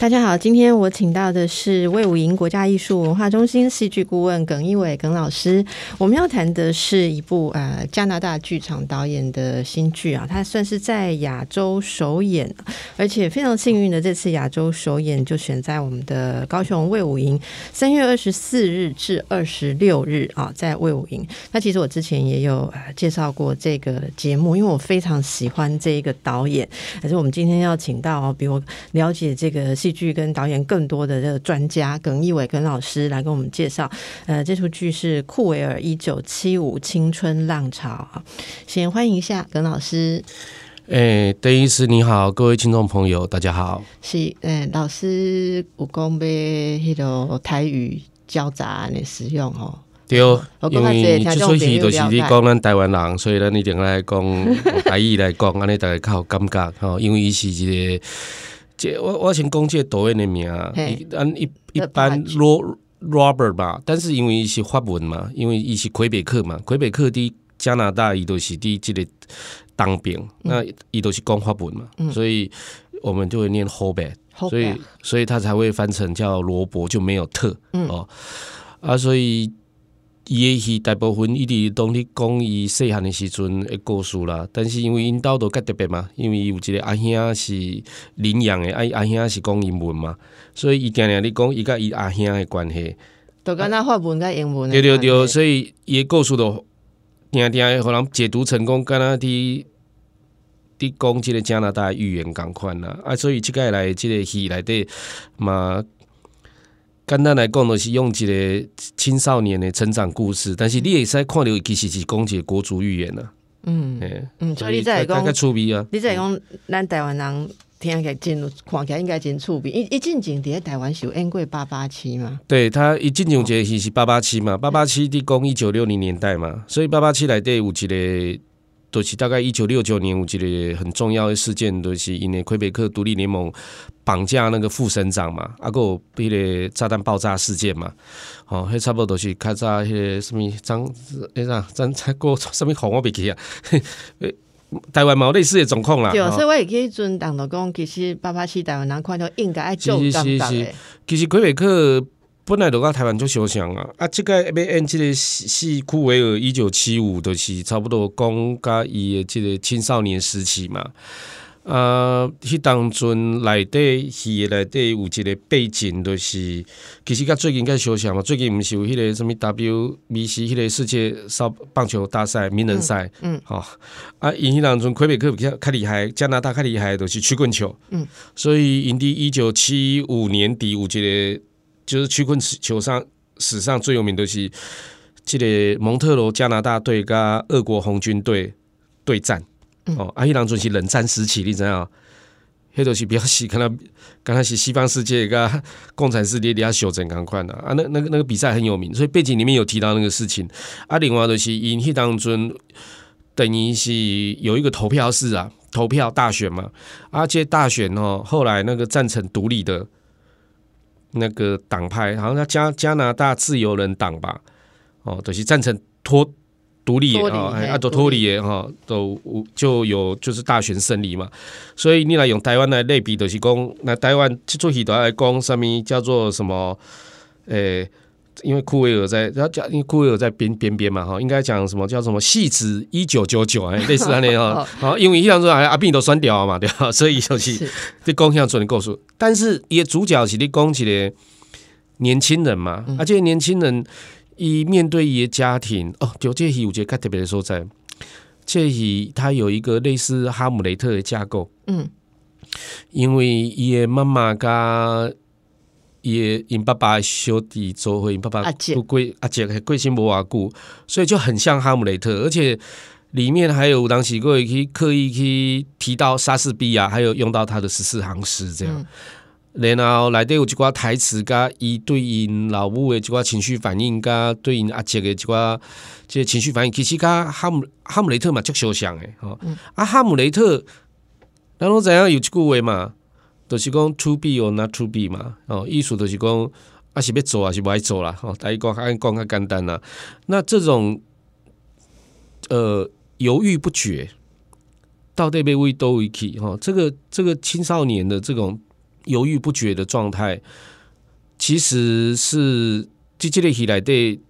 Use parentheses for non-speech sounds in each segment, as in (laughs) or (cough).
大家好，今天我请到的是魏武营国家艺术文化中心戏剧顾问耿一伟耿老师。我们要谈的是一部呃加拿大剧场导演的新剧啊，它算是在亚洲首演，而且非常幸运的，这次亚洲首演就选在我们的高雄魏武营，三月二十四日至二十六日啊，在魏武营。那其实我之前也有介绍过这个节目，因为我非常喜欢这一个导演，可是我们今天要请到比我了解这个戏。戏剧跟导演更多的这个专家耿一伟耿老师来跟我们介绍，呃，这出剧是库维尔一九七五青春浪潮先欢迎一下耿老师。哎，邓医师你好，各位听众朋友大家好。是，诶，老师有讲被迄个台语交杂的使用哦。对，因为之所以就是你讲咱台湾人，所以咱一定来讲 (laughs) 台语来讲，安尼大家较有感觉吼，因为伊是一个。这我我先讲这导演的名，按一一般 Robert 吧，但是因为伊是法文嘛，因为伊是魁北克嘛，魁北克的加拿大伊都是的这个当兵，那伊都是讲法文嘛，所以我们就会念 Robert，所以所以他才会翻成叫罗伯，就没有特哦。啊，所以。伊诶戏大部分伊伫拢咧讲伊细汉诶时阵诶故事啦，但是因为因兜都较特别嘛，因为伊有一个阿兄是领养诶，啊阿兄是讲英文嘛，所以伊定定咧讲伊甲伊阿兄诶关系，都敢若法文甲英文。对对对，所以伊诶故事都定定互人解读成功，敢若伫伫讲即个加拿大语言共款啦，啊，所以即个来即个戏内底嘛。简单来讲，就是用一个青少年的成长故事，但是你也使看到其实是讲一个国族语言啊。嗯，嗯，所以你在讲，趣味啊！你在讲，咱台湾人听起来真看起来应该真趣味。一一进前伫台湾是有演过八八七嘛？对他一进前节戏是八八七嘛？八八七的讲一九六零年代嘛，所以八八七内底有一个。都是大概一九六九年，我记得很重要的事件，都是因为魁北克独立联盟绑架那个副省长嘛，啊个迄个炸弹爆炸事件嘛，哦，迄差不多都是较早迄个什么张，哎啥张才过什么红我袂记啊，台湾嘛类似的状况啦。对，所以我也可以准当到讲，其实八八七台湾人看到应该爱救当当的。其实魁北克。本来都到台湾就相像啊，啊，即个要演这个戏库维尔一九七五就是差不多讲甲伊的即个青少年时期嘛，啊，迄当中内底戏内底有一个背景，就是其实甲最近甲相像嘛，最近毋是有迄个什物 WBC 迄个世界少棒球大赛名人赛，嗯，吼，啊，因迄当中魁北克比较较厉害，加拿大较厉害都是曲棍球，嗯，所以因伫一九七五年底有一个。就是曲棍球上史上最有名的是这个蒙特罗加拿大队跟俄国红军队对战哦，阿伊朗阵是冷战时期，你知道？迄都是比较西，可能刚开始西方世界跟共产世界底下修正赶快的啊，那那个那个比赛很有名，所以背景里面有提到那个事情。啊，另外就是因迄当中等于是有一个投票式啊，投票大选嘛，而且大选哦，后来那个赞成独立的。那个党派好像叫加加拿大自由人党吧，哦，都是赞成脱独立啊，啊，都脱离哈，都就有就是大选胜利嘛。所以你来用台湾来类比，就是讲那台湾做许多来讲，上面叫做什么？诶。因为库维尔在，然后讲，因为库维尔在边边边嘛，哈，应该讲什么叫什么戏子一九九九哎，类似那类哈，好，(laughs) 因为一样说阿斌都酸掉嘛，对吧？所以就是。这讲向做的故事，但是也主角是你讲起来年轻人嘛，而且年轻人一面对伊个家庭哦，就这戏有觉得特别的所在，这戏它有一个类似哈姆雷特的架构，嗯，因为伊的妈妈跟也因爸爸小弟做伙，因爸爸不贵阿姐贵姓无偌久，所以就很像哈姆雷特，而且里面还有当时过去刻意去提到莎士比亚，还有用到他的十四行诗这样。然后内底有一寡台词，加伊对因老母的一寡情绪反应，加对因阿姐的一寡这情绪反应，其实甲哈姆哈姆雷特嘛足相像的，吼。啊哈姆雷特，然后怎样有一句话嘛？就是讲 to be or not to be 嘛，哦，意思就是讲，啊是要做啊是不爱做啦，哦，大家讲按讲较简单啦。那这种呃犹豫不决，到底被为都一起哈，这个这个青少年的这种犹豫不决的状态，其实是这这类起来对。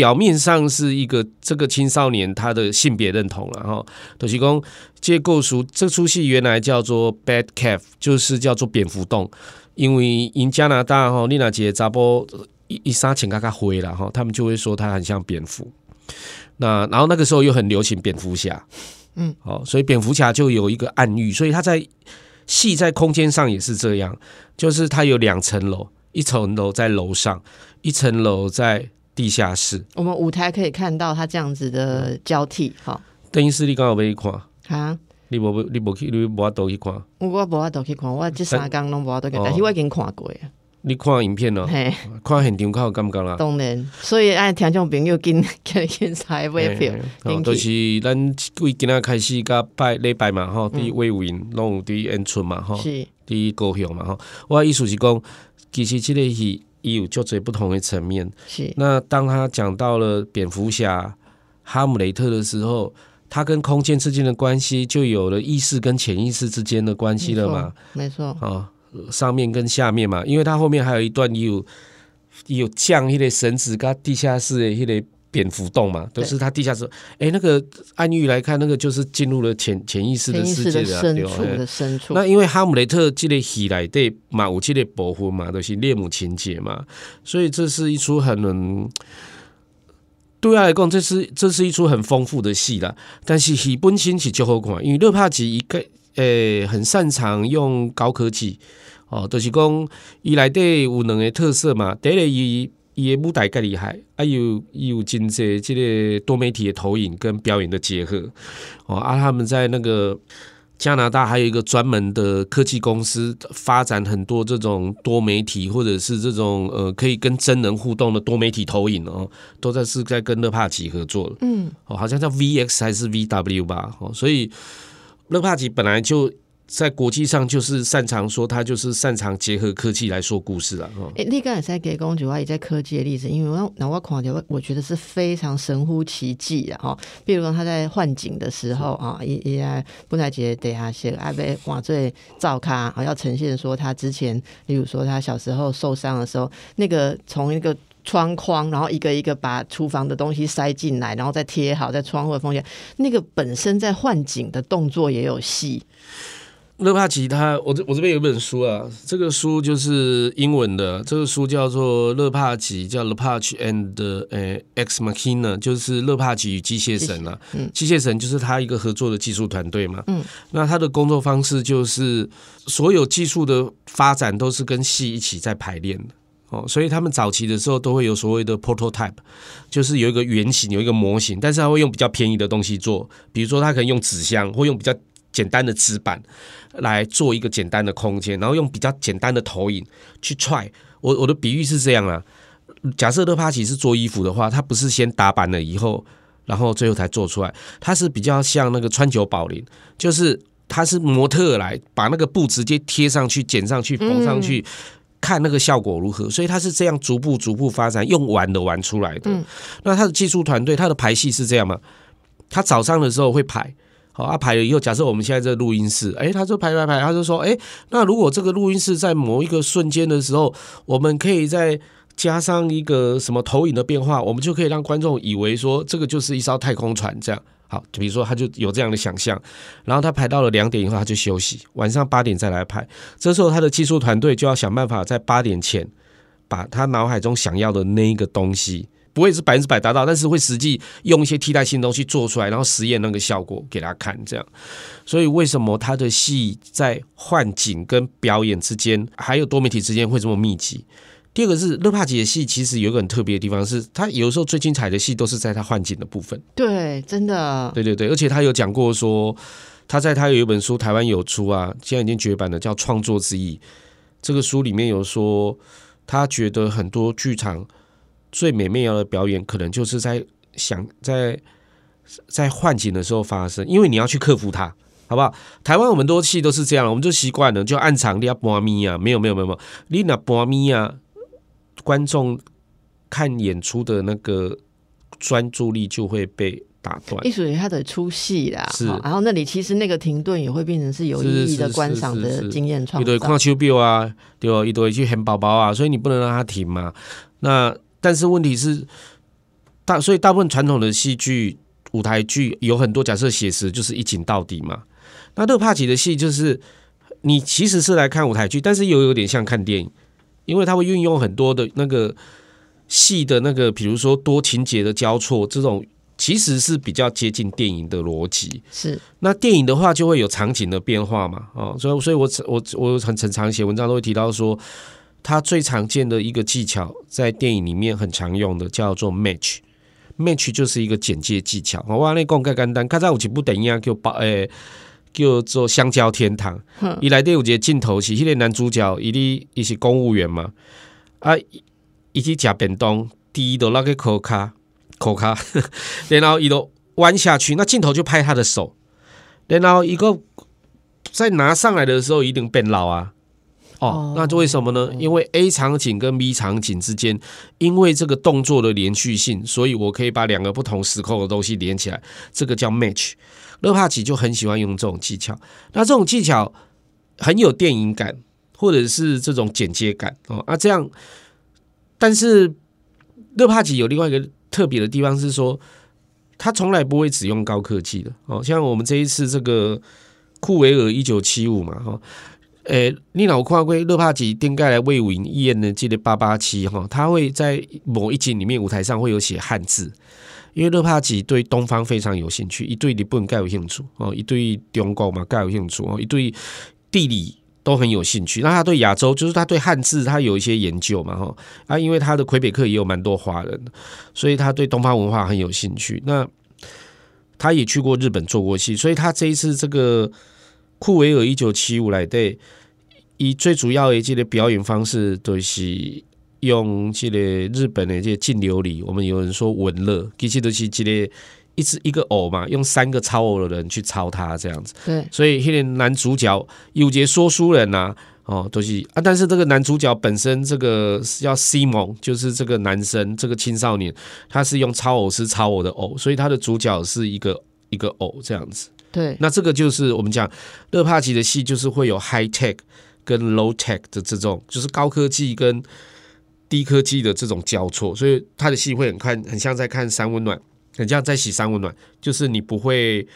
表面上是一个这个青少年他的性别认同了哈，都是讲借构书这出戏原来叫做 Bad Cave，就是叫做蝙蝠洞，因为因加拿大哈丽娜姐扎波一一杀请嘎嘎灰了哈，他们就会说他很像蝙蝠。那然后那个时候又很流行蝙蝠侠，嗯，好，所以蝙蝠侠就有一个暗喻，所以他在戏在空间上也是这样，就是他有两层楼，一层楼在楼上，一层楼在。地下室，我们舞台可以看到它这样子的交替。哈，等于是你刚好没看啊？你无你无去，你无法都去看。我无法都去看，我这三工拢无法都去，但是我已经看过呀。你看影片咯？看现场看感觉啦。当然，所以爱听众朋友跟跟现在买票，都是咱为今仔开始甲拜礼拜嘛，吼，伫威武营拢有伫演出嘛，吼，是伫高雄嘛，吼。我意思是讲，其实这个有就在不同的层面。是。那当他讲到了蝙蝠侠哈姆雷特的时候，他跟空间之间的关系就有了意识跟潜意识之间的关系了嘛？没错。啊，上面跟下面嘛，因为他后面还有一段有有降迄个绳子跟地下室的一类。蝙蝠洞嘛，都是他地下室。哎，那个暗喻来看，那个就是进入了潜潜意识的世界的深处的深处。那因为哈姆雷特这类戏来对嘛，有这类保护嘛，都是恋母情节嘛，所以这是一出很对外来讲，这是这是一出很丰富的戏啦。但是戏本身是就好看，因为勒帕吉一个诶很擅长用高科技哦，就是讲伊来对有两个特色嘛，第一个伊。伊的舞台更厉害，啊有有真济这个多媒体的投影跟表演的结合哦，啊他们在那个加拿大还有一个专门的科技公司，发展很多这种多媒体或者是这种呃可以跟真人互动的多媒体投影哦，都在是在跟乐帕奇合作嗯，哦好像叫 VX 还是 VW 吧，哦所以乐帕奇本来就。在国际上，就是擅长说他就是擅长结合科技来说故事了。哎，你刚才在给公主啊，也在科技的例子，因为我那我看到，我觉得是非常神乎其技的哈。比如说他在换景的时候啊，也也布莱杰底下写阿贝哇最照咖啊，要呈现说他之前，例如说他小时候受伤的时候，那个从一个窗框，然后一个一个把厨房的东西塞进来，然后再贴好在窗户的缝隙，那个本身在换景的动作也有戏。勒帕奇他，我这我这边有一本书啊，这个书就是英文的，这个书叫做《勒帕奇》，叫《勒帕奇 and 呃 X Machina》，就是勒帕奇与机械神啊。嗯，机械神就是他一个合作的技术团队嘛。嗯，那他的工作方式就是所有技术的发展都是跟戏一起在排练的哦，所以他们早期的时候都会有所谓的 prototype，就是有一个原型，有一个模型，但是他会用比较便宜的东西做，比如说他可能用纸箱，或用比较简单的纸板。来做一个简单的空间，然后用比较简单的投影去踹。我我的比喻是这样啊，假设乐帕奇是做衣服的话，他不是先打板了以后，然后最后才做出来，他是比较像那个川久保玲，就是他是模特来把那个布直接贴上去、剪上去、缝上去，看那个效果如何。所以他是这样逐步逐步发展，用玩的玩出来的。那他的技术团队，他的排戏是这样吗？他早上的时候会排。啊排了以后，假设我们现在在录音室，哎，他就排排排，他就说，哎，那如果这个录音室在某一个瞬间的时候，我们可以再加上一个什么投影的变化，我们就可以让观众以为说这个就是一艘太空船这样。好，就比如说他就有这样的想象，然后他排到了两点以后他就休息，晚上八点再来排，这时候他的技术团队就要想办法在八点前把他脑海中想要的那一个东西。不会是百分之百达到，但是会实际用一些替代性东西做出来，然后实验那个效果给他看，这样。所以为什么他的戏在幻景跟表演之间，还有多媒体之间会这么密集？第二个是乐帕吉的戏，其实有一个很特别的地方，是他有时候最精彩的戏都是在他幻景的部分。对，真的。对对对，而且他有讲过说，他在他有一本书台湾有出啊，现在已经绝版了，叫《创作之意》。这个书里面有说，他觉得很多剧场。最美妙的表演，可能就是在想在在幻景的时候发生，因为你要去克服它，好不好？台湾我们多戏都是这样，我们就习惯了，就按场你要播咪啊，没有没有没有没有，你那播咪啊，观众看演出的那个专注力就会被打断。艺术有它的出戏啦，是好然后那里其实那个停顿也会变成是有意义的观赏的经验创造一堆看。手表啊，对吧？一堆去喊宝宝啊，所以你不能让它停嘛。那但是问题是，大所以大部分传统的戏剧、舞台剧有很多假设写实就是一景到底嘛。那勒帕奇的戏就是你其实是来看舞台剧，但是又有点像看电影，因为它会运用很多的那个戏的那个，比如说多情节的交错，这种其实是比较接近电影的逻辑。是那电影的话就会有场景的变化嘛，哦，所以所以我我我很很常写文章都会提到说，它最常见的一个技巧在电影里面很常用的叫做 match。match 就是一个简介技巧，我话那讲更简单，看在有一部电影叫把诶、叫做《香蕉天堂》，伊内底有一个镜头是迄个男主角，伊哩伊是公务员嘛，啊，伊去食便当，滴到那个口卡口卡，(laughs) 然后伊都弯下去，那镜头就拍他的手，然后一个在拿上来的时候一定变老啊。哦哦，那这为什么呢？因为 A 场景跟 B 场景之间，因为这个动作的连续性，所以我可以把两个不同时空的东西连起来，这个叫 match。勒帕奇就很喜欢用这种技巧，那这种技巧很有电影感，或者是这种剪接感哦。啊，这样，但是勒帕奇有另外一个特别的地方是说，他从来不会只用高科技的哦，像我们这一次这个库维尔一九七五嘛，哈、诶，你老看过勒帕吉顶盖来魏武营演的这个八八七哈，他会在某一集里面舞台上会有写汉字，因为勒帕吉对东方非常有兴趣，一对日本盖有兴趣哦，一对中国嘛盖有兴趣哦，一对地理都很有兴趣。那他对亚洲，就是他对汉字他有一些研究嘛哈啊，因为他的魁北克也有蛮多华人，所以他对东方文化很有兴趣。那他也去过日本做过戏，所以他这一次这个库维尔一九七五来对，以最主要的这个表演方式就是用这个日本的这个净琉璃，我们有人说文乐，其实都是这个一只一个偶嘛，用三个超偶的人去超他这样子。对，所以那个男主角有节说书人呐、哦，都、是啊，但是这个男主角本身这个是叫西蒙，就是这个男生，这个青少年，他是用超偶师超偶的偶，所以他的主角是一个一个偶这样子。对，那这个就是我们讲勒帕奇的戏，就是会有 high tech 跟 low tech 的这种，就是高科技跟低科技的这种交错，所以他的戏会很看，很像在看三温暖，很像在洗三温暖，就是你不会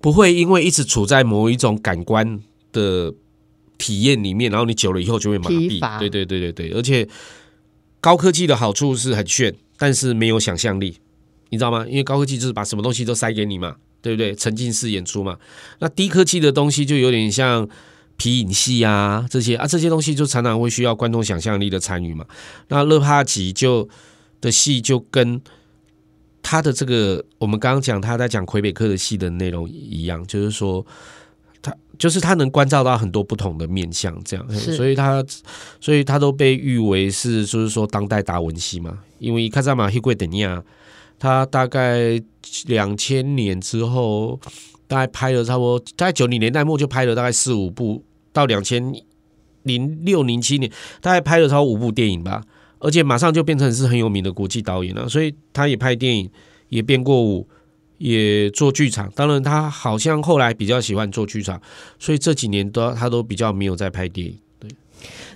不会因为一直处在某一种感官的体验里面，然后你久了以后就会麻痹。对对对对对，而且高科技的好处是很炫，但是没有想象力，你知道吗？因为高科技就是把什么东西都塞给你嘛，对不对？沉浸式演出嘛。那低科技的东西就有点像皮影戏啊这些啊，这些东西就常常会需要观众想象力的参与嘛。那勒帕吉就的戏就跟他的这个我们刚刚讲他在讲魁北克的戏的内容一样，就是说。他就是他能关照到很多不同的面相，这样，所以他所以他都被誉为是就是说当代达文西嘛，因为卡萨马希贵等亚，他大概两千年之后，大概拍了差不多，大概九零年代末就拍了大概四五部，到两千零六零七年，大概拍了超过五部电影吧，而且马上就变成是很有名的国际导演了，所以他也拍电影，也编过舞。也做剧场，当然他好像后来比较喜欢做剧场，所以这几年都他都比较没有在拍电影。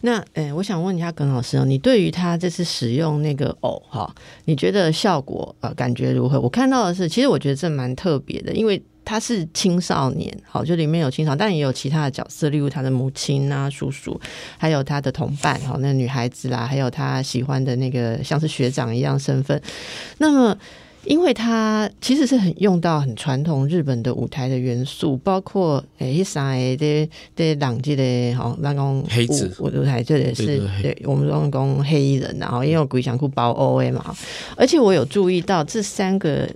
那诶、我想问一下耿老师哦，你对于他这次使用那个偶哈，你觉得效果呃感觉如何？我看到的是，其实我觉得这蛮特别的，因为他是青少年，好，就里面有青少年，但也有其他的角色，例如他的母亲啊、叔叔，还有他的同伴，好，那女孩子啦，还有他喜欢的那个像是学长一样身份。那么，因为它其实是很用到很传统日本的舞台的元素，包括诶，三个的的朗记的吼，那讲黑子。舞舞台这里是对我们讲讲黑衣人，然后因为鬼想裤包 O A 嘛，而且我有注意到这三个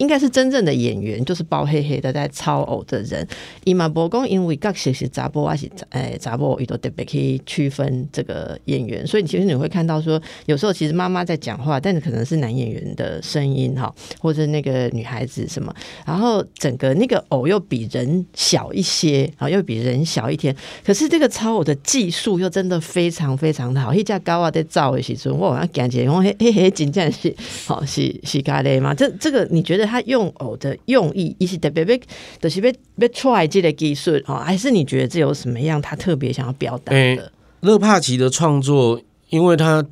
应该是真正的演员，就是包黑黑的在操偶的人。伊嘛无讲，因为角色是查甫还是诶查甫，伊都特别可以区分这个演员。所以其实你会看到说，有时候其实妈妈在讲话，但是可能是男演员的声音哈，或者那个女孩子什么，然后整个那个偶又比人小一些啊，又比人小一天。可是这个操偶的技术又真的非常非常的好。一架高啊在造的时阵，我好像感觉我嘿嘿嘿，真正是好是是咖喱嘛？这这个你觉得他用偶的用意，一是特别被，就是被被出来这个技术啊，还是你觉得这有什么样他特别想要表达的？勒帕奇的创作，因为他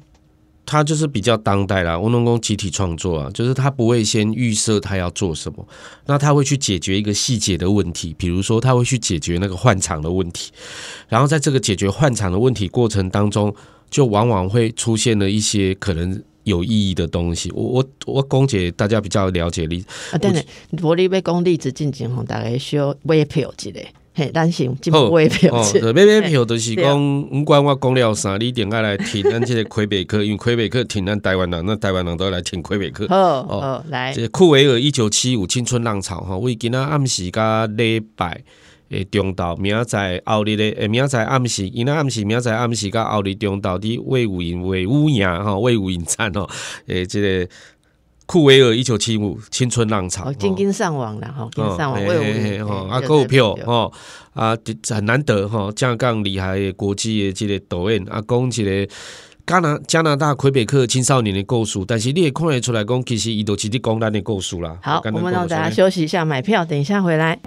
他就是比较当代啦，乌龙宫集体创作啊，就是他不会先预设他要做什么，那他会去解决一个细节的问题，比如说他会去解决那个换场的问题，然后在这个解决换场的问题过程当中。就往往会出现了一些可能有意义的东西。我我我公姐大家比较了解例啊，等等，我你要讲例子进前吼，大概需要买票之类，嘿，担心进买票。哦，买买票就是讲，不管我讲了啥，你一定要来听 (laughs) 咱这个魁北克，因为魁北克听咱台湾人，那台湾人都要来听魁北克。哦哦，来，这库维尔一九七五青春浪潮哈，为今仔暗时加礼拜。诶，中岛明仔载后日咧，诶，明仔载暗时，因仔暗时，明仔载暗时，甲后日中岛伫魏武营、魏武营吼，魏武营站吼，诶，即个库维尔一九七五青春浪潮，哦今今上网了吼，今上网魏吼，啊购票吼，啊很难得吼，这样更厉害的国际的这个导演啊，讲一个加拿加拿大魁北克青少年的故事，但是你也看得出来讲，其实伊都直接讲咱的故事啦。好，我们让大家休息一下，买票，等一下回来。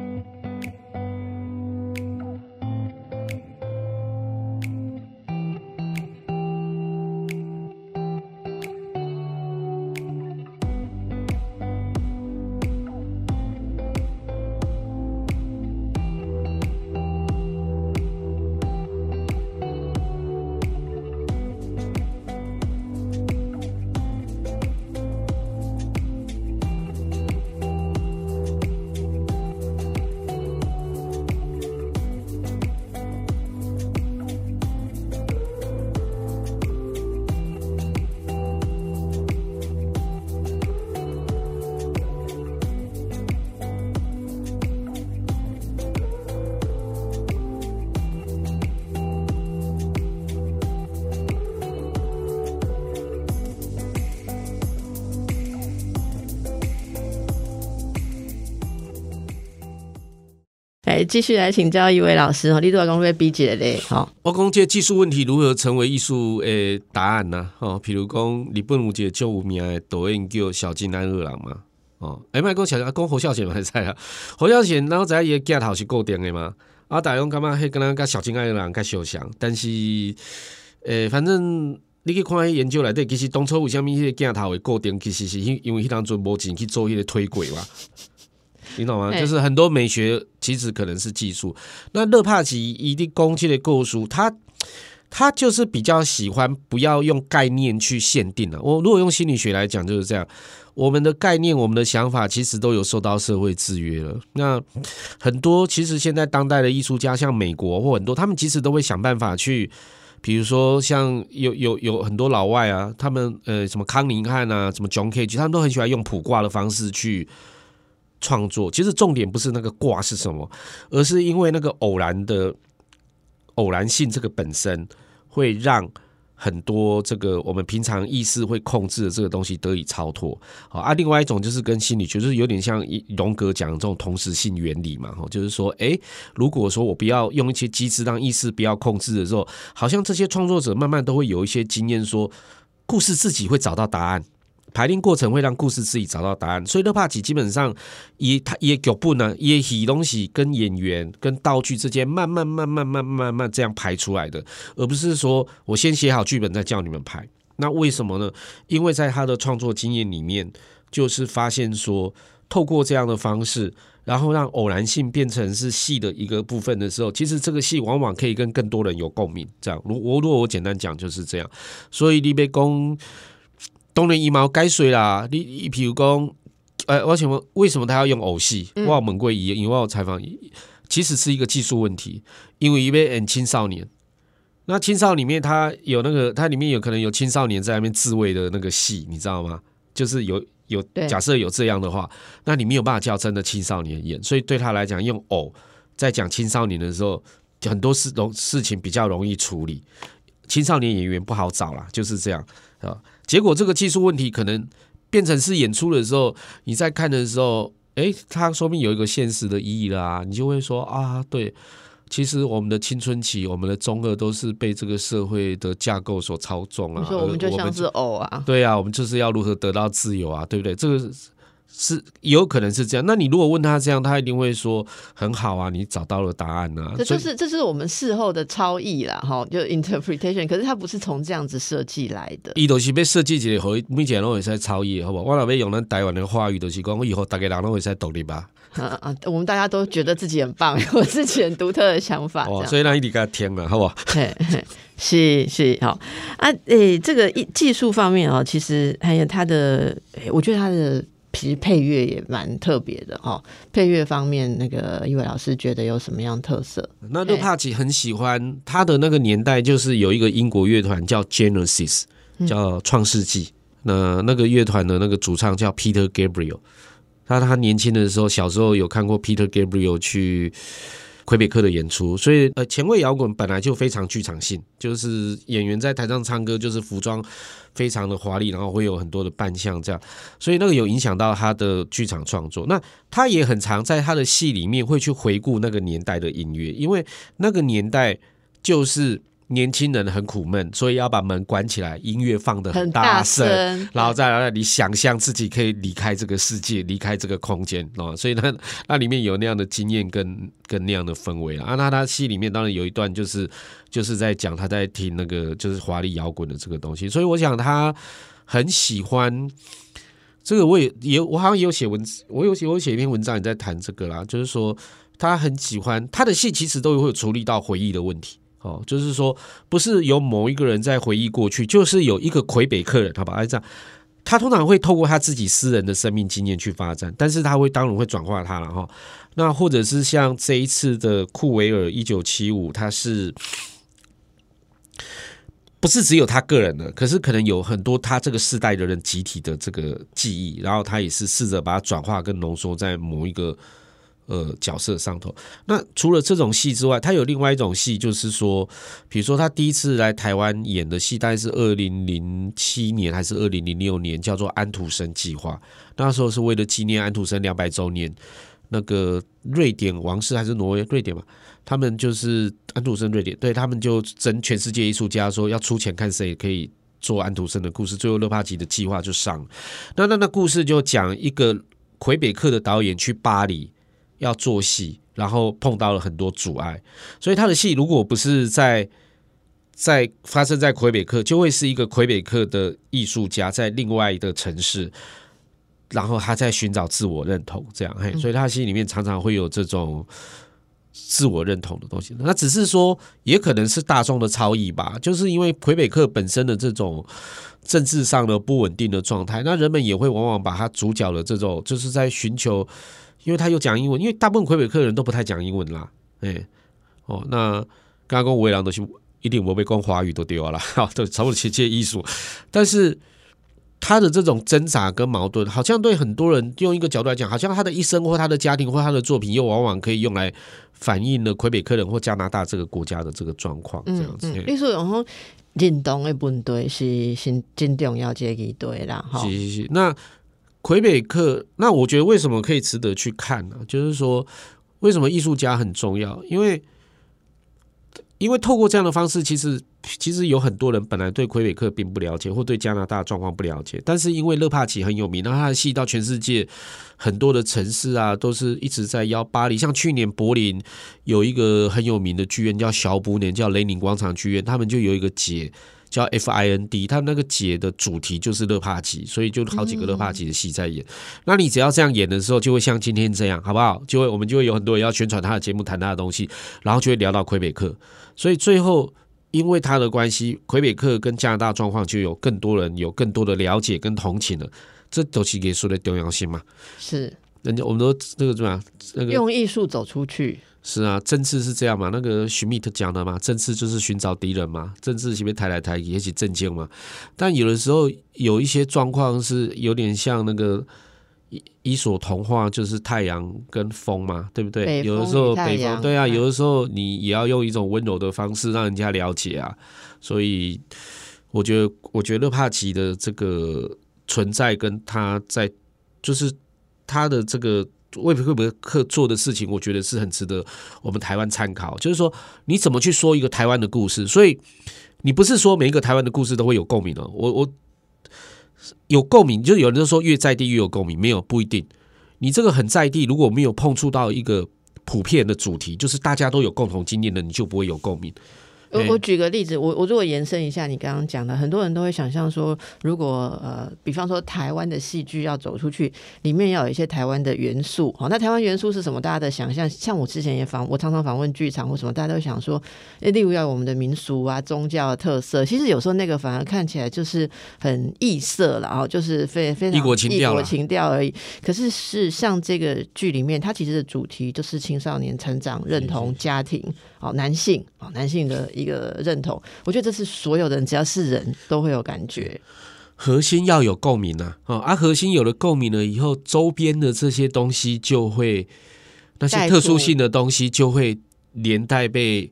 继续来请教一位老师哦，你都要讲会比解嘞，好。我讲这技术问题如何成为艺术诶答案呢？哦，譬如讲日本有一个就有名的导演叫小金安二郎嘛，哦，哎，麦讲小讲侯孝贤嘛在啊，侯孝贤然后在伊个镜头是固定的嘛，啊，大勇感觉迄跟咱甲小金安二郎较相像，但是诶，反正你去看迄研究来底，其实当初为虾米迄个镜头会固定，其实是因因为迄当阵无钱去做迄个推轨嘛。你懂吗？就是很多美学其实可能是技术。那勒帕奇一定攻击的构书，他他就是比较喜欢不要用概念去限定了。我如果用心理学来讲就是这样，我们的概念、我们的想法其实都有受到社会制约了。那很多其实现在当代的艺术家，像美国或很多，他们其实都会想办法去，比如说像有有有很多老外啊，他们呃什么康宁汉啊，什么 John Cage，他们都很喜欢用普卦的方式去。创作其实重点不是那个卦是什么，而是因为那个偶然的偶然性，这个本身会让很多这个我们平常意识会控制的这个东西得以超脱。好啊，另外一种就是跟心理学，就是有点像荣格讲的这种同时性原理嘛。哈，就是说，哎，如果说我不要用一些机制让意识不要控制的时候，好像这些创作者慢慢都会有一些经验，说故事自己会找到答案。排练过程会让故事自己找到答案，所以勒帕奇基本上也他也脚步呢，也写东西跟演员跟道具之间慢慢慢慢慢慢慢慢这样排出来的，而不是说我先写好剧本再叫你们排。那为什么呢？因为在他的创作经验里面，就是发现说，透过这样的方式，然后让偶然性变成是戏的一个部分的时候，其实这个戏往往可以跟更多人有共鸣。这样，如我如果我简单讲就是这样。所以立碑公。当然，一毛该水啦。你，你譬如讲，呃，我请问，为什么他要用偶戏？我有问过伊，因为我有采访，其实是一个技术问题。因为一位演青少年，那青少里面他有那个，他里面有可能有青少年在那边自慰的那个戏，你知道吗？就是有有假设有这样的话，那你没有办法叫真的青少年演，所以对他来讲，用偶在讲青少年的时候，很多事容事情比较容易处理。青少年演员不好找啦，就是这样啊。结果这个技术问题可能变成是演出的时候，你在看的时候，诶，它说明有一个现实的意义啦、你就会说啊，对。其实我们的青春期，我们的中二都是被这个社会的架构所操纵啊。你说我们就像是偶啊，对啊，我们就是要如何得到自由啊，对不对？这个是是有可能是这样。那你如果问他这样，他一定会说很好啊，你找到了答案啊。这就是这是我们事后的超译啦，哈，就 interpretation。可是他不是从这样子设计来的。伊都是被设计一个，和目前拢会使超译，好不好？我若要用咱台湾的话语，就是讲，我以后大家人拢会使独立吧。啊啊！我们大家都觉得自己很棒，有自己很独特的想法，哦，所以让伊直给他听了，好不好？嘿嘿是是好啊，诶、这个一技术方面哦，其实还有它的，诶我觉得它的其实配乐也蛮特别的哦。配乐方面，那个一位老师觉得有什么样特色？那勒帕奇很喜欢他的那个年代，就是有一个英国乐团叫 Genesis，叫创世纪。那那个乐团的那个主唱叫 Peter Gabriel。他他年轻的时候，小时候有看过 Peter Gabriel 去魁北克的演出，所以呃，前卫摇滚本来就非常剧场性，就是演员在台上唱歌，就是服装非常的华丽，然后会有很多的扮相这样，所以那个有影响到他的剧场创作。那他也很常在他的戏里面会去回顾那个年代的音乐，因为那个年代就是年轻人很苦闷，所以要把门关起来，音乐放的很大声，然后再来你想象自己可以离开这个世界，离开这个空间哦，所以那那里面有那样的经验跟跟那样的氛围啊。啊那他戏里面当然有一段就是就是在讲他在听那个就是华丽摇滚的这个东西，所以我想他很喜欢这个。我也也我好像也有写文字，我有写我有写一篇文章也在谈这个啦，就是说他很喜欢他的戏，其实都会有处理到回忆的问题。哦，就是说，不是有某一个人在回忆过去，就是有一个魁北克人，好吧？按这样，他通常会透过他自己私人的生命经验去发展，但是他会当然会转化他了哈。那或者是像这一次的库维尔一九七五，他是不是只有他个人的？可是可能有很多他这个世代的人集体的这个记忆，然后他也是试着把它转化跟浓缩在某一个。呃，角色上头。那除了这种戏之外，他有另外一种戏，就是说，比如说他第一次来台湾演的戏，大概是二零零七年还是二零零六年，叫做《安徒生计划》。那时候是为了纪念安徒生两百周年，那个瑞典王室还是挪威瑞典嘛，他们就是安徒生瑞典，对他们就争全世界艺术家说要出钱看谁可以做安徒生的故事，最后勒帕奇的计划就上。那那那故事就讲一个魁北克的导演去巴黎。要做戏，然后碰到了很多阻碍，所以他的戏如果不是在在发生在魁北克，就会是一个魁北克的艺术家在另外一个城市，然后他在寻找自我认同，这样嘿，所以他心里面常常会有这种自我认同的东西。那只是说，也可能是大众的超意吧，就是因为魁北克本身的这种政治上的不稳定的状态，那人们也会往往把他主角的这种，就是在寻求。因为他有讲英文，因为大部分魁北克人都不太讲英文啦，哎，哦，那刚刚讲维朗的是一定我被光华语都丢了，(laughs) 哈，都超过切切艺术，但是他的这种挣扎跟矛盾，好像对很多人用一个角度来讲，好像他的一生或他的家庭或他的作品，又往往可以用来反映了魁北克人或加拿大这个国家的这个状况，这样子。你说然后认同的问题是是真重要这一对啦，哈，是是是，那。魁北克，那我觉得为什么可以值得去看呢？就是说，为什么艺术家很重要？因为，因为透过这样的方式，其实其实有很多人本来对魁北克并不了解，或对加拿大状况不了解，但是因为勒帕奇很有名，然后他的戏到全世界很多的城市啊，都是一直在邀巴黎。像去年柏林有一个很有名的剧院叫小布年，叫雷宁广场剧院，他们就有一个节。叫 F I N D，他那个节的主题就是勒帕奇，所以就好几个勒帕奇的戏在演。那你只要这样演的时候，就会像今天这样，好不好？就会我们就会有很多人要宣传他的节目，谈他的东西，然后就会聊到魁北克。所以最后因为他的关系，魁北克跟加拿大状况就有更多人有更多的了解跟同情了。这都是说的重要性嘛？是，人家我们都那个怎么样？那个用艺术走出去。是啊，政治是这样嘛？那个徐密特讲的嘛，政治就是寻找敌人嘛，政治前面抬来抬去，也许政见嘛。但有的时候有一些状况是有点像那个伊伊索童话，就是太阳跟风嘛，对不对？有的时候北方，对啊，嗯有的时候你也要用一种温柔的方式让人家了解啊。所以我觉得，我觉得勒帕奇的这个存在跟他在就是他的这个为会不会克做的事情，我觉得是很值得我们台湾参考。就是说，你怎么去说一个台湾的故事？所以你不是说每一个台湾的故事都会有共鸣哦。我我有共鸣，就有人就说越在地越有共鸣，没有不一定。你这个很在地，如果没有碰触到一个普遍的主题，就是大家都有共同经验的，你就不会有共鸣。哎我我举个例子，我我如果延伸一下你刚刚讲的，很多人都会想象说，如果呃，比方说台湾的戏剧要走出去，里面要有一些台湾的元素。好，那台湾元素是什么？大家的想象，像我之前也访，我常常访问剧场或什么，大家都想说，诶例如要有我们的民俗啊、宗教的特色。其实有时候那个反而看起来就是很异色了，然后就是非非常异国情异国情调而已。可是是像这个剧里面，它其实的主题就是青少年成长、认同、家庭，哦，男性哦，男性的一个认同。我觉得这是所有的人，只要是人都会有感觉。核心要有共鸣啊，哦，啊，核心有了共鸣了以后，周边的这些东西就会那些特殊性的东西就会连带被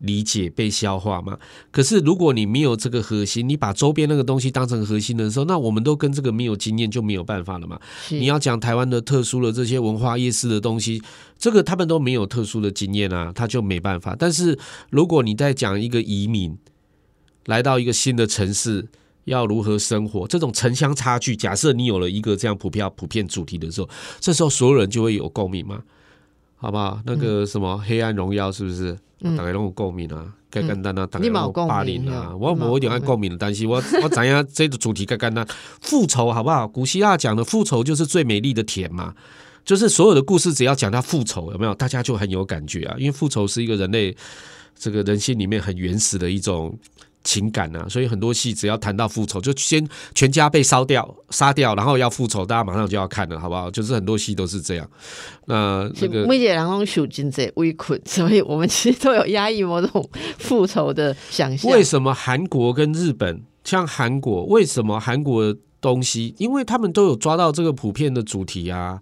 理解、被消化嘛。可是如果你没有这个核心，你把周边那个东西当成核心的时候，那我们都跟这个没有经验就没有办法了嘛。你要讲台湾的特殊的这些文化夜市的东西，这个他们都没有特殊的经验啊，他就没办法。但是如果你在讲一个移民来到一个新的城市，要如何生活，这种城乡差距，假设你有了一个这样普遍普遍主题的时候，这时候所有人就会有共鸣嘛，好不好？那个什么《黑暗荣耀》是不是？嗯大概都有共鸣啊，该简单啊，大概你嘛有共鸣霸凌啊我，我有点爱共鸣的，但是我 (laughs) 我怎样这个主题该简单，复仇好不好？古希腊讲的复仇就是最美丽的甜嘛。就是所有的故事，只要讲到复仇，有没有？大家就很有感觉啊，因为复仇是一个人类这个人性里面很原始的一种情感啊，所以很多戏只要谈到复仇，就先全家被烧掉、杀掉，然后要复仇，大家马上就要看了，好不好？就是很多戏都是这样。那这围困，所以我们其实都有压抑某种复仇的想象。为什么韩国跟日本像韩国？为什么韩国的东西？因为他们都有抓到这个普遍的主题啊，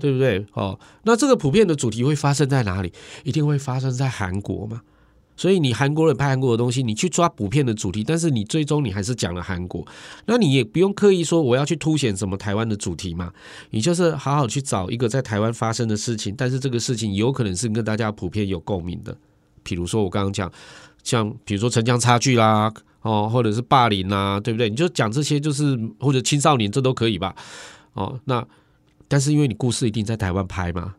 对不对？哦，那这个普遍的主题会发生在哪里？一定会发生在韩国嘛。所以你韩国人拍韩国的东西，你去抓普遍的主题，但是你最终你还是讲了韩国，那你也不用刻意说我要去凸显什么台湾的主题嘛，你就是好好去找一个在台湾发生的事情，但是这个事情有可能是跟大家普遍有共鸣的，比如说我刚刚讲，像比如说城乡差距啦，哦，或者是霸凌啦，对不对？你就讲这些，就是或者青少年，这都可以吧？哦，那但是因为你故事一定在台湾拍嘛，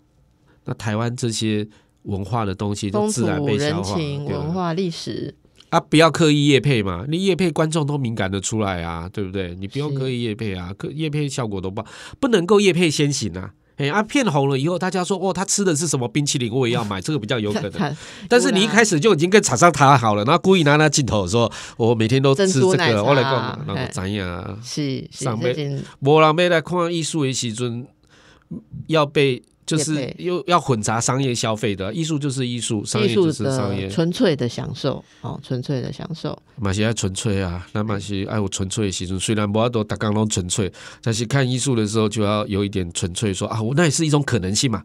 那台湾这些文化的东西就风俗自然被、消人化，情、文化、历史，啊，不要刻意夜配嘛，你夜配观众都敏感的出来啊，对不对？你不用刻意夜配啊，刻夜配效果都不好不能够夜配先行啊。哎啊，片红了以后，大家说哦，他吃的是什么冰淇淋，我也要买，这个比较有可能。(laughs) 但是你一开始就已经跟厂商谈好了，然后故意拿那镜头说，我每天都吃这个，(laughs) 我来讲，那嘿我怎样啊？是是上辈这件无人要来看艺术的时阵，要被就是又要混杂商业消费的，艺术就是艺术，商业就是商业，纯粹的享受哦，纯粹的享受。嘛是爱纯粹啊，那嘛是爱我纯粹的时阵，虽然无法都大刚拢纯粹，但是看艺术的时候就要有一点纯粹说啊，我那也是一种可能性嘛。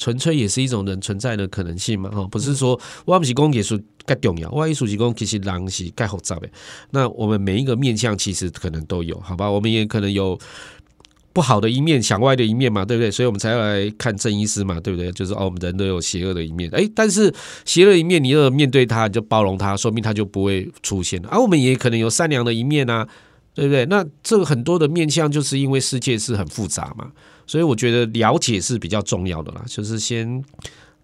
纯粹也是一种人存在的可能性嘛，哈，不是说我不是讲艺术更重要，我艺术是讲其实人是更复杂的。那我们每一个面向其实可能都有，好吧？我们也可能有不好的一面、想歪的一面嘛，对不对？所以我们才要来看正义师嘛，对不对？就是哦，我们人都有邪恶的一面，诶，但是邪恶一面，你要面对它，你就包容它，说明它就不会出现了。而、我们也可能有善良的一面啊，对不对？那这个很多的面向，就是因为世界是很复杂嘛，所以我觉得了解是比较重要的啦，就是先。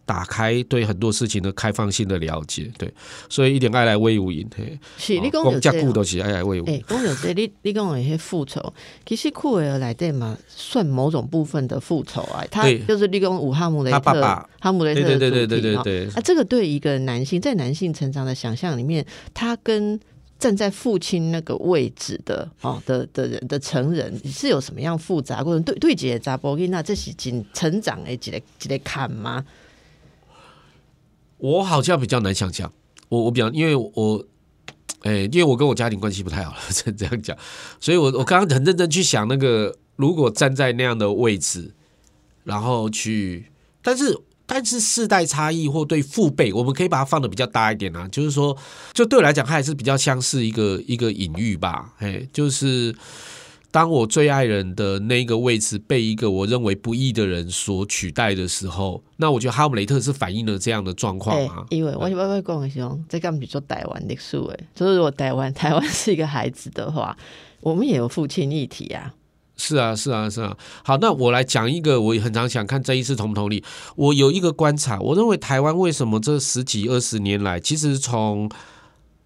打开对很多事情的开放性的了解，对，所以一点爱来威武赢，嘿，是你讲公家有这样顾都是爱来威武，诶，讲到这，你你讲有些复仇，其实库维尔来电嘛，算某种部分的复仇啊。他对。就是利用武哈姆雷特，他爸爸。哈姆雷特对对的主题哈对对对对对。啊，这个对一个男性在男性成长的想象里面，他跟站在父亲那个位置的哦的的人的成人是有什么样复杂过程？对对，姐扎波那这是仅成长的一个一个坎吗？我好像比较难想象，我我比较因为我。哎，因为我跟我家庭关系不太好了，(laughs) 这这样讲，所以我我刚刚很认真去想，那个如果站在那样的位置，然后去，但是但是世代差异或对父辈，我们可以把它放的比较大一点啊，就是说，就对我来讲，它还是比较像是一个一个隐喻吧，哎，就是。当我最爱人的那个位置被一个我认为不义的人所取代的时候，那我觉得哈姆雷特是反映了这样的状况啊。因为我我会讲说，这根本就台湾历史诶，就是如果台湾台湾是一个孩子的话，(laughs) 我们也有父亲议题啊。是啊，是啊，是啊。好，那我来讲一个，我很常想看这一次同不同意。我有一个观察，我认为台湾为什么这十几二十年来，其实从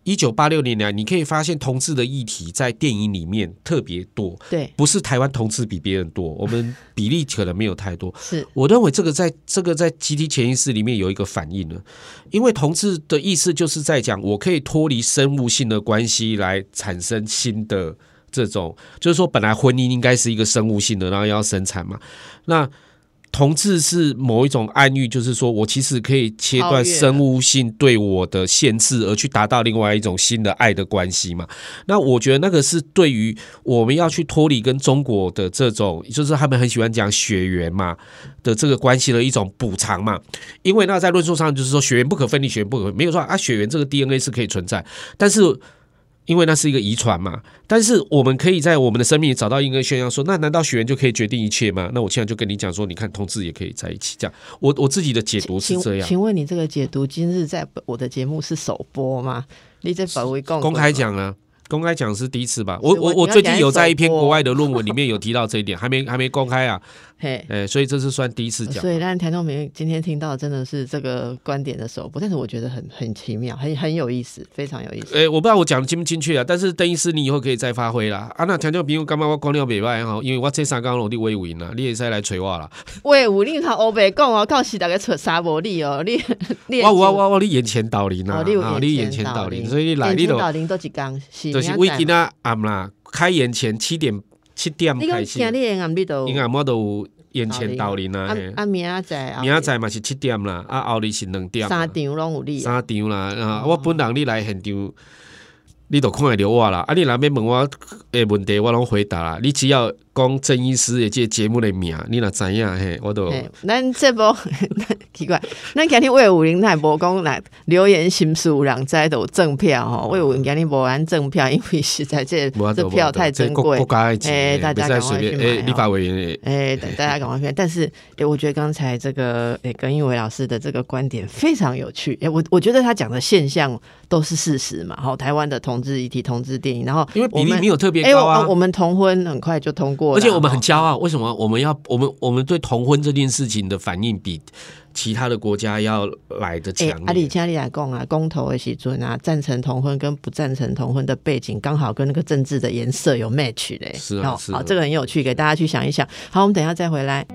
一九八六年来，你可以发现同志的议题在电影里面特别多。对，不是台湾同志比别人多，我们比例可能没有太多。是我认为这个在这个在集体潜意识里面有一个反应了，因为同志的意思就是在讲，我可以脱离生物性的关系来产生新的这种，就是说本来婚姻应该是一个生物性的，然后要生产嘛，那。同志是某一种暗喻，就是说我其实可以切断生物性对我的限制，而去达到另外一种新的爱的关系嘛？那我觉得那个是对于我们要去脱离跟中国的这种，就是他们很喜欢讲血缘嘛的这个关系的一种补偿嘛。因为那在论述上就是说血缘不可分离，血缘不可没有说啊，血缘这个 DNA 是可以存在，但是。因为那是一个遗传嘛，但是我们可以在我们的生命里找到一个宣扬说，那难道血缘就可以决定一切吗？那我现在就跟你讲说，你看同志也可以在一起，这样。我我自己的解读是这样。请问你这个解读今日在我的节目是首播吗？你在保卫公公开讲啊？公开讲是第一次吧？我我我最近有在一篇国外的论文里面有提到这一点，还没还没公开啊。嘿，哎，所以这是算第一次讲。所以，但田中明今天听到真的是这个观点的首播，但是我觉得很很奇妙，很很有意思，非常有意思。哎，我不知道我讲的精不精确啊，但是邓医师你以后可以再发挥啦。啊，那田中明干嘛我光了北外哈？因为我这三缸落地威武赢了，你也是来锤我啦。(laughs) 威武你他欧北讲哦，到时大概扯沙伯利哦，你你我我我我你眼前倒林啊，你眼前倒林，所以你来你都倒林都几缸，就是威今啊暗啦，开演前七点七点开始，你今暗你都应该冇都。眼前到临啊！啊明仔载，明仔载嘛是七点啦，啊后日是两点。三场拢有你。三场啦，啊我本人你来现场，你都看会着我啦。啊你那边问我诶问题，我拢回答啦。你只要。讲郑医师的这节目的名，你若知影嘿？我都。咱这波 (laughs) 奇怪，咱今天魏武林太无讲来留言心事，人知道赠票吼。魏武林今天无按赠票，因为实在这这票太珍贵。哎，大家赶快去买。立法委员哎，大家赶快去。但是哎，我觉得刚才这个哎，耿一伟老师的这个观点非常有趣。哎，我我觉得他讲的现象都是事实嘛。好，台湾的同志议题、同志电影，然后因为比例没有特别高啊。我们同婚很快就通过了。而且我们很骄傲，为什么我们要我们我们对同婚这件事情的反应比其他的国家要来的强？阿里加利亚共啊，公投的时尊啊，赞成同婚跟不赞成同婚的背景刚好跟那个政治的颜色有 match 嘞。是啊，好，这个很有趣，给大家去想一想。好，我们等一下再回来。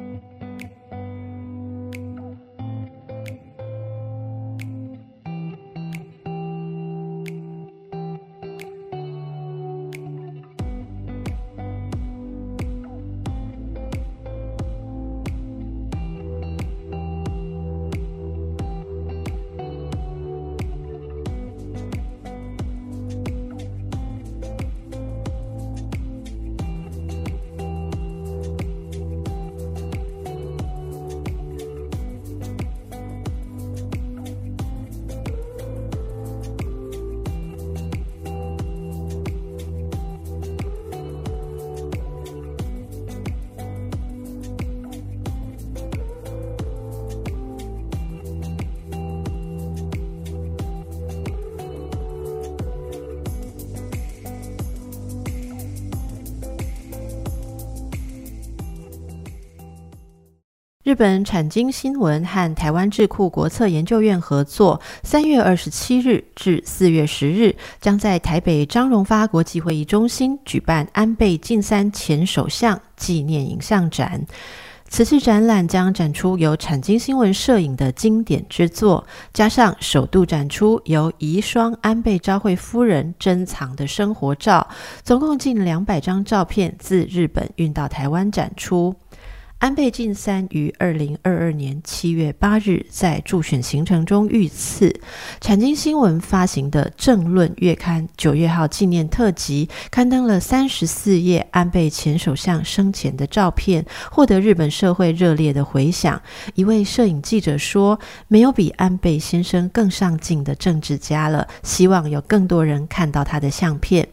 日本产经新闻和台湾智库国策研究院合作，三月二十七日至四月十日，将在台北张荣发国际会议中心举办安倍晋三前首相纪念影像展。此次展览将展出由产经新闻摄影的经典之作，加上首度展出由遗孀安倍昭惠夫人珍藏的生活照，总共近两百张照片自日本运到台湾展出。安倍晋三于二零二二年七月八日在助选行程中遇刺。产经新闻发行的《政论月刊》九月号纪念特辑刊登了三十四页安倍前首相生前的照片，获得日本社会热烈的回响。一位摄影记者说：“没有比安倍先生更上进的政治家了，希望有更多人看到他的相片。”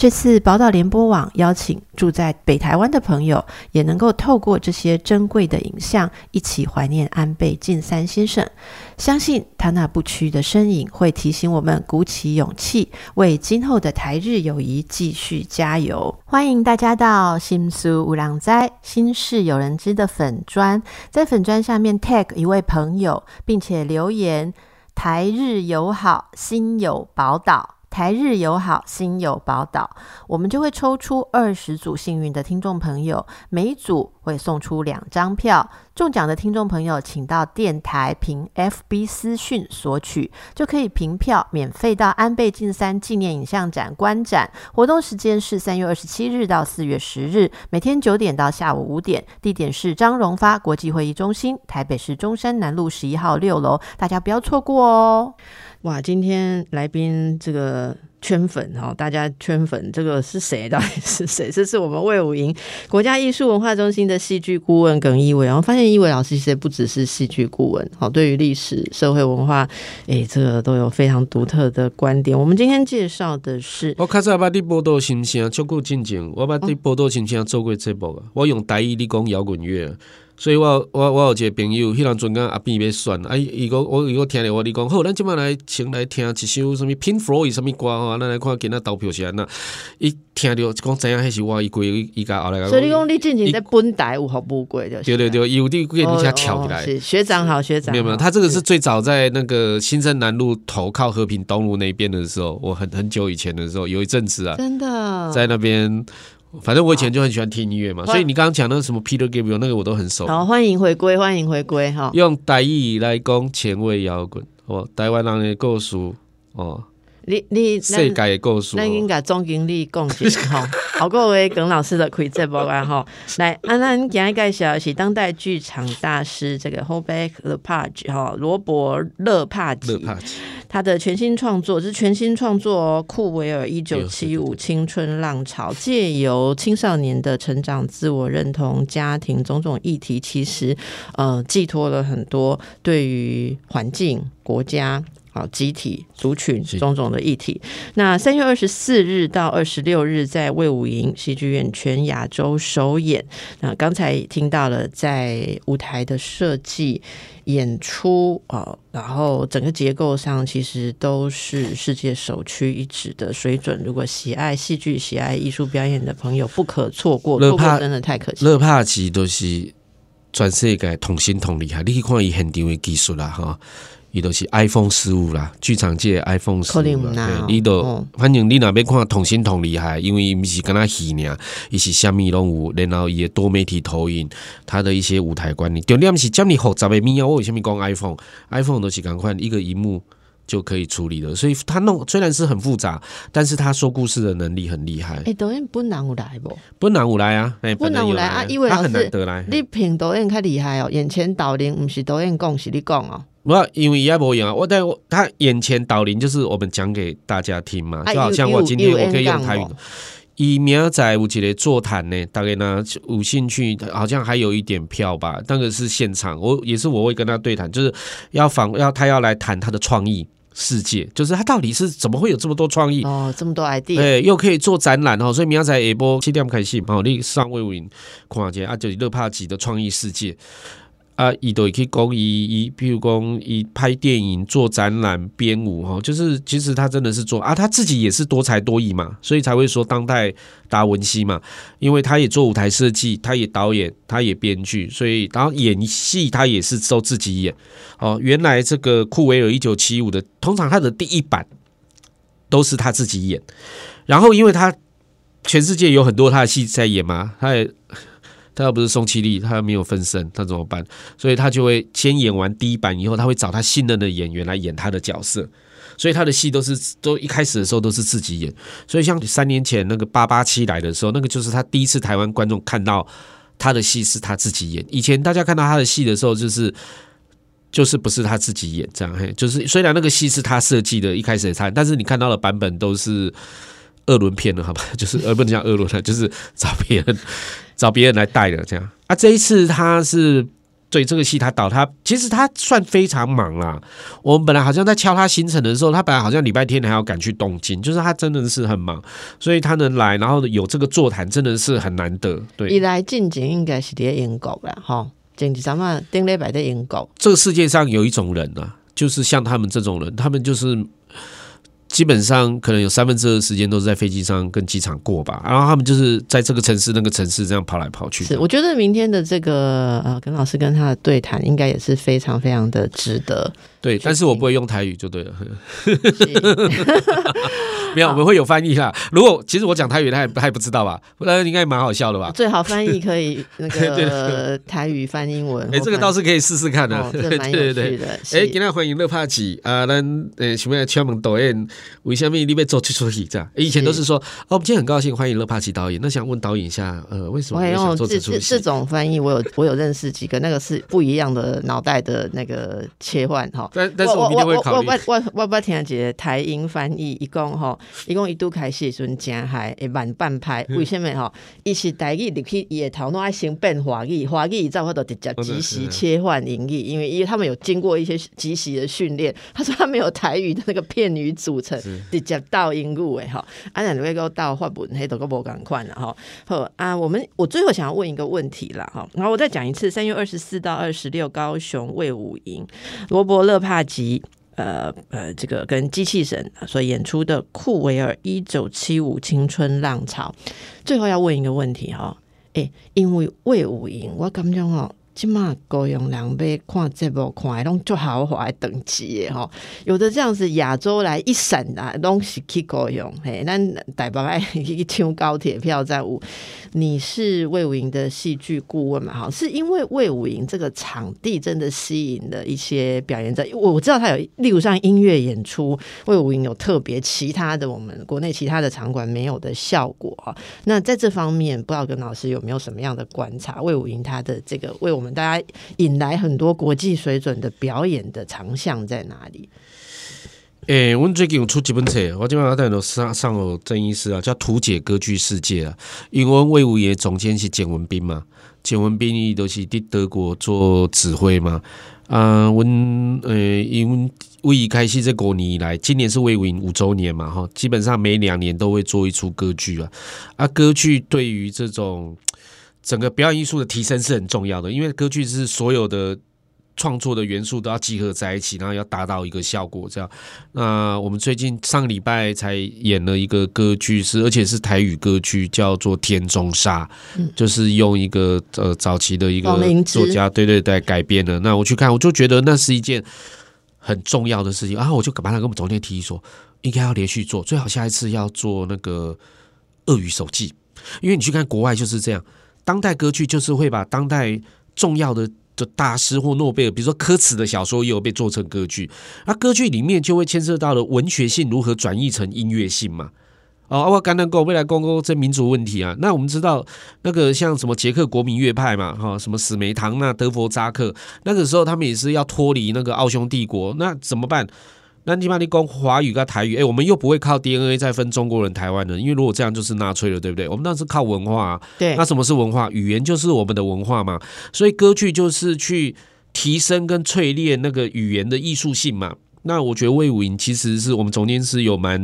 这次宝岛联播网邀请住在北台湾的朋友，也能够透过这些珍贵的影像，一起怀念安倍晋三先生。相信他那不屈的身影，会提醒我们鼓起勇气，为今后的台日友谊继续加油。欢迎大家到新苏五郎斋心事有人知的粉砖，在粉砖下面 tag 一位朋友，并且留言“台日友好，心有宝岛”。台日友好，心有宝岛，我们就会抽出二十组幸运的听众朋友，每一组会送出两张票。中奖的听众朋友，请到电台凭 FB 私讯索取，就可以凭票免费到安倍晋三纪念影像展观展。活动时间是三月二十七日到四月十日，每天九点到下午五点，地点是张荣发国际会议中心，台北市中山南路十一号六楼，大家不要错过哦。哇，今天来宾这个圈粉哈，大家圈粉，这个是谁？到底是谁？这是我们魏武营国家艺术文化中心的戏剧顾问耿一伟。然后发现一伟老师其实不只是戏剧顾问，好，对于历史、社会、文化，哎，这个都有非常独特的观点。我们今天介绍的是，我开始把你报道新鲜，足够进前，我把你报道新鲜做过节目啊，我用台语你讲摇滚乐。所以我我我有一个朋友，迄人阵间阿边要选，啊，伊个我伊个听了我你讲好，咱即摆来先来听一首什物 Pink Floyd 什物歌吼，咱来看今仔投票是安怎。伊听着讲知影迄是我伊过伊家后来。所以你讲你进前在本台有服务过就。对对对，有滴给你家跳起来。学长好，学长。没有没有，他这个是最早在那个新生南路头靠和平东路那边的时候，我很很久以前的时候，有一阵子啊，真的在那边。反正我以前就很喜欢听音乐嘛，所以你刚刚讲那个什么 Peter Gabriel 那个我都很熟。好，欢迎回归，欢迎回归哈。用台语来讲前卫摇滚，哦，台湾人的故事，哦。你你世界的故事，那应该总经理讲一下哈。(laughs) 好，各位耿老师的开这部啊哈。来，啊，那今日介绍是当代剧场大师这个 Hobart Lepage 哈，罗伯勒帕吉。他的全新创作是全新创作哦，库维尔一九七五青春浪潮，借由青少年的成长、自我认同、家庭种种议题，其实呃寄托了很多对于环境、国家。好，集体、族群种种的议题。那三月二十四日到二十六日，在魏武营戏剧院全亚洲首演。那刚才听到了，在舞台的设计、演出哦，然后整个结构上，其实都是世界首屈一指的水准。如果喜爱戏剧、喜爱艺术表演的朋友，不可错过。错过真的太可惜。乐帕奇都是全世界同心同厉害，你去看伊现场的技术啦，哈。伊都是 iPhone 十五啦，剧场界 iPhone 十五啦。伊都反正你若要看同心同厉害，因为伊毋是敢若戏尔，伊是虾米拢有，然后伊的多媒体投影，他的一些舞台观念，重点是遮尔复杂的物啊。我为什么讲 iPhone？iPhone 都是共款一个荧幕就可以处理了，所以他弄虽然是很复杂，但是他说故事的能力很厉害。哎，导演不难有来不？不难有来啊！哎不难有来啊！因为他很难得来。你评导演较厉害哦，眼前导演不是导演讲，是你讲哦。我因为也无用啊，我在他眼前导聆就是我们讲给大家听嘛，就好像我今天我可以用台语。以明仔有一个座谈呢，大概呢有兴趣，好像还有一点票吧。那个是现场，我也是我会跟他对谈，就是要访要他要来谈他的创意世界，就是他到底是怎么会有这么多创意哦，这么多 idea，对，又可以做展览哦。所以明仔下播七点开始，哦，你上魏武营看下啊，就是乐帕吉的创意世界。啊，伊都可以讲伊伊，比如讲伊拍电影、做展览、编舞哈，就是其实他真的是做啊，他自己也是多才多艺嘛，所以才会说当代达文西嘛，因为他也做舞台设计，他也导演，他也编剧，所以然后演戏他也是都自己演哦。原来这个库维尔一九七五的，通常他的第一版都是他自己演，然后因为他全世界有很多他的戏在演嘛，他也。他要不是宋七力，他没有分身，他怎么办？所以他就会先演完第一版以后，他会找他信任的演员来演他的角色。所以他的戏都是都一开始的时候都是自己演。所以像三年前那个八八七来的时候，那个就是他第一次台湾观众看到他的戏是他自己演。以前大家看到他的戏的时候，就是就是不是他自己演这样，嘿，就是虽然那个戏是他设计的，一开始也他，但是你看到的版本都是二轮片了，好吧？(laughs) 就是呃，不能讲二轮了，就是找别人找别人来带的这样。啊，这一次他是。对这个戏，他导他其实他算非常忙啦。我们本来好像在敲他行程的时候，他本来好像礼拜天还要赶去东京，就是他真的是很忙，所以他能来，然后有这个座谈，真的是很难得。对，一来进京应该是在英国了哈，前几咱们顶礼拜在英国。这个世界上有一种人啊，就是像他们这种人，他们就是。基本上可能有三分之二的时间都是在飞机上跟机场过吧，然后他们就是在这个城市那个城市这样跑来跑去。是，我觉得明天的这个呃，耿老师跟他的对谈应该也是非常非常的值得。对，但是我不会用台语就对了。(laughs) 没有，我们会有翻译啦。如果其实我讲台语，他也他也不知道吧？不然应该蛮好笑的吧？最好翻译可以那个 (laughs) 台语翻英文。哎，这个倒是可以试试看的。(laughs) 对对对。哎，今天欢迎乐帕奇啊，咱呃前面敲门导演，为什么你被做出出戏这样？以前都是说哦，我们今天很高兴欢迎乐帕奇导演。那想问导演一下，呃，为什么会想做这出戏？这种翻译我有我有认识几个，那个是不一样的脑袋的那个切换哈。但但是我我我我我我不听一个台英翻译，一共哈，一共一度开始时阵真还，会慢半拍。为什么吼？一是台语入去伊的头脑爱先变华语，华语之后他都直接即时切换英语，因为因为他们有经过一些即时的训练。他说他没有台语的那个片语组成，直接到英语诶吼。啊，那如果到法文，黑都个无赶快了哈。好啊，我们我最后想要问一个问题啦哈。然后我再讲一次，三月二十四到二十六，高雄魏武营罗伯勒帕吉。呃呃，这个跟机器神所演出的库维尔一九七五青春浪潮，最后要问一个问题哈，哎，因为魏武营，我感觉哦。起码高雄人要看这部看，拢做豪华等级的吼。有的这样子亚洲来一闪啊，拢是去够用。嘿，咱台北爱去抢高铁票在五。你是魏武营的戏剧顾问嘛？哈，是因为魏武营这个场地真的吸引了一些表演者。我我知道他有，例如像音乐演出，魏武营有特别其他的我们国内其他的场馆没有的效果哈。那在这方面，不知道跟老师有没有什么样的观察？魏武营他的这个为我们。大家引来很多国际水准的表演的长项在哪里？诶，我最近有出几本册，我今晚带到上上有郑医师啊，叫《图解歌剧世界》啊。因为魏武爷总监是简文斌嘛，简文斌伊都是伫德国做指挥嘛。啊，我呃，因为魏一开始这五年以来，今年是魏武营五周年嘛，哈，基本上每两年都会做一出歌剧啊。啊，歌剧对于这种。整个表演艺术的提升是很重要的，因为歌剧是所有的创作的元素都要集合在一起，然后要达到一个效果。这样，那我们最近上个礼拜才演了一个歌剧，是而且是台语歌剧，叫做《天中沙》，就是用一个呃早期的一个作家对对对改编的。那我去看，我就觉得那是一件很重要的事情啊！我就马上跟我们总监提议说，应该要连续做，最好下一次要做那个《鳄鱼手记》，因为你去看国外就是这样。当代歌剧就是会把当代重要的的大师或诺贝尔，比如说科茨的小说，也有被做成歌剧。那歌剧里面就会牵涉到了文学性如何转译成音乐性嘛？哦，我刚刚讲未来公共这民族问题啊。那我们知道那个像什么捷克国民乐派嘛，哈，什么史梅唐那德弗扎克，那个时候他们也是要脱离那个奥匈帝国，那怎么办？那你把你讲华语跟台语，哎，我们又不会靠 DNA 再分中国人、台湾人，因为如果这样就是纳粹了，对不对？我们那是靠文化，对。那什么是文化？语言就是我们的文化嘛，所以歌剧就是去提升跟淬炼那个语言的艺术性嘛。那我觉得魏武营其实是我们总监是有蛮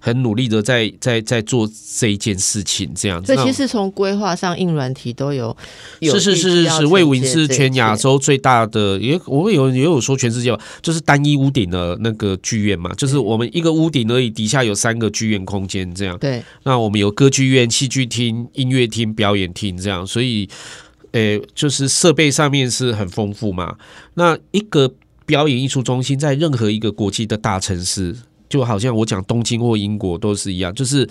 很努力的在在在做这一件事情，这样。所以其实从规划上硬软体都有。是是是是是，魏武营是全亚洲最大的，也我们有也有说全世界吧，就是单一屋顶的那个剧院嘛，就是我们一个屋顶而已，底下有三个剧院空间这样。对。那我们有歌剧院、戏剧厅、音乐厅、表演厅这样，所以，诶，就是设备上面是很丰富嘛。那一个。表演艺术中心在任何一个国际的大城市，就好像我讲东京或英国都是一样，就是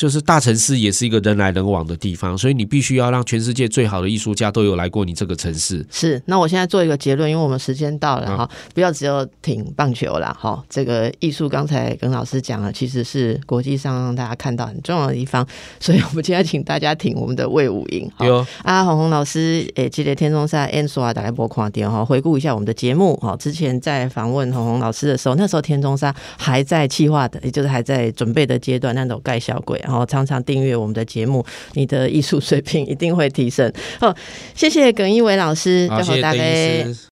就是大城市也是一个人来人往的地方，所以你必须要让全世界最好的艺术家都有来过你这个城市。是，那我现在做一个结论，因为我们时间到了嗯哈，不要只有挺棒球啦哈。这个艺术刚才跟老师讲了，其实是国际上让大家看到很重要的地方，所以我们今天请大家挺我们的魏武营。哈有啊，红红老师，诶，记得天中赛 N 说啊，大概播看点哈，回顾一下我们的节目哈。之前在访问红红老师的时候，那时候天中赛还在企划的，也就是还在准备的阶段，那种盖小鬼，然后常常订阅我们的节目，你的艺术水平一定会提升。哦，谢谢耿一伟老师，好，谢谢邓大家医师。